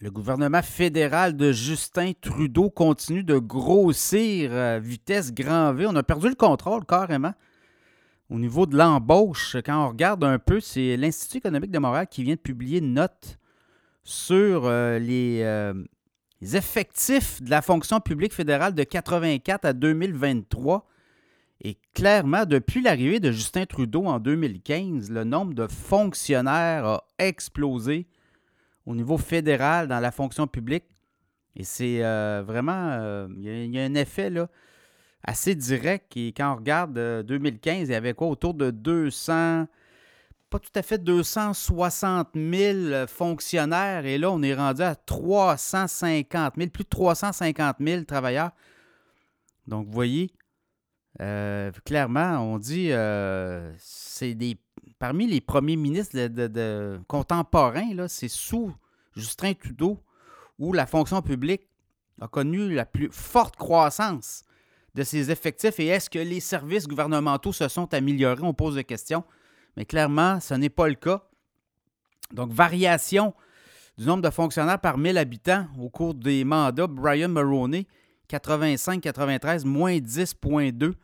Le gouvernement fédéral de Justin Trudeau continue de grossir à vitesse grand V. On a perdu le contrôle carrément. Au niveau de l'embauche, quand on regarde un peu, c'est l'Institut économique de Montréal qui vient de publier une note sur euh, les, euh, les effectifs de la fonction publique fédérale de 84 à 2023. Et clairement, depuis l'arrivée de Justin Trudeau en 2015, le nombre de fonctionnaires a explosé au niveau fédéral dans la fonction publique. Et c'est euh, vraiment, euh, il y, a un effet là, assez direct. Et quand on regarde 2015, euh, il y avait quoi? Autour de 200, pas tout à fait 260 000 fonctionnaires. Et là, on est rendu à 350 000, plus de 350 000 travailleurs. Donc, vous voyez, clairement, on dit c'est des parmi les premiers ministres contemporains, c'est sous Justin Trudeau où la fonction publique a connu la plus forte croissance de ses effectifs et est-ce que les services gouvernementaux se sont améliorés? On pose des questions, mais clairement, ce n'est pas le cas. Donc, variation du nombre de fonctionnaires par 1000 habitants au cours des mandats. Brian Maroney, 85-93, moins 10,2.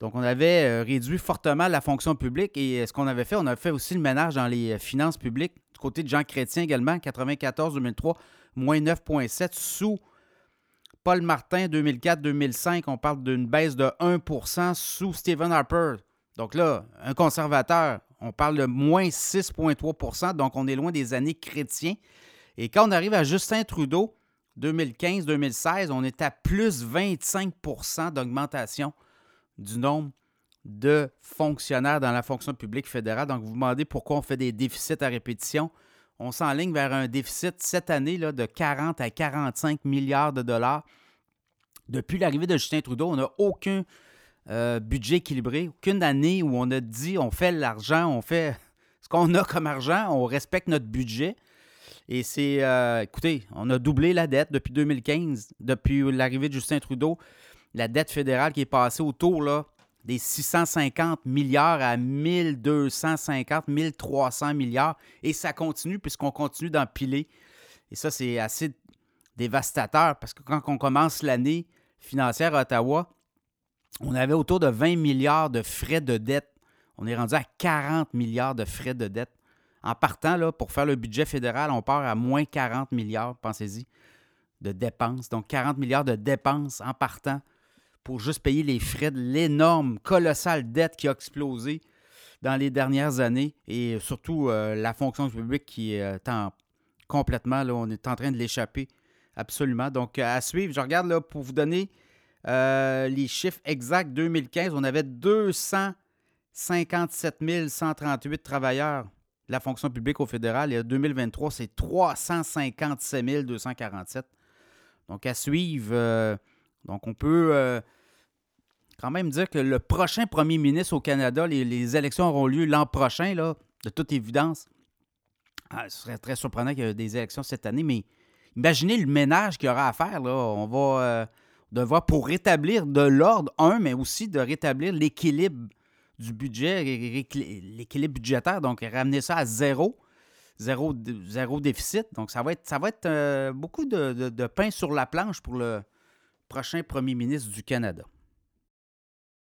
Donc, on avait euh, réduit fortement la fonction publique et euh, ce qu'on avait fait, on a fait aussi le ménage dans les euh, finances publiques. Du côté de Jean Chrétien également, 94-2003, moins 9,7. Sous Paul Martin, 2004-2005, on parle d'une baisse de 1% sous Stephen Harper. Donc là, un conservateur, on parle de moins 6,3% Donc, on est loin des années chrétiens. Et quand on arrive à Justin Trudeau, 2015-2016, on est à plus 25% d'augmentation du nombre de fonctionnaires dans la fonction publique fédérale. Donc, vous vous demandez pourquoi on fait des déficits à répétition. On s'enligne vers un déficit cette année là, de 40 à 45 milliards de dollars. Depuis l'arrivée de Justin Trudeau, on n'a aucun euh, budget équilibré, aucune année où on a dit on fait l'argent, on fait ce qu'on a comme argent, on respecte notre budget. Et c'est, euh, écoutez, on a doublé la dette depuis 2015, depuis l'arrivée de Justin Trudeau la dette fédérale qui est passée autour là, des 650 milliards à 1250, 1300 milliards. Et ça continue puisqu'on continue d'empiler. Et ça, c'est assez dévastateur parce que quand on commence l'année financière à Ottawa, on avait autour de 20 milliards de frais de dette. On est rendu à 40 milliards de frais de dette. En partant, là, pour faire le budget fédéral, on part à moins 40 milliards, pensez-y, de dépenses. Donc 40 milliards de dépenses en partant pour juste payer les frais de l'énorme, colossale dette qui a explosé dans les dernières années et surtout euh, la fonction publique qui est en, complètement, là, on est en train de l'échapper absolument. Donc, à suivre, je regarde là pour vous donner euh, les chiffres exacts. 2015, on avait 257 138 travailleurs de la fonction publique au fédéral et en 2023, c'est 357 247. Donc, à suivre. Euh, donc, on peut quand même dire que le prochain premier ministre au Canada, les, élections auront lieu l'an prochain, là, de toute évidence. Ah, ce serait très surprenant qu'il y ait des élections cette année, mais imaginez le ménage qu'il y aura à faire. On va euh, devoir, pour rétablir de l'ordre, un, mais aussi de rétablir l'équilibre du budget, l'équilibre budgétaire, donc ramener ça à zéro. Zéro, déficit. Donc, ça va être, ça euh, beaucoup de pain sur la planche pour le prochain premier ministre du Canada.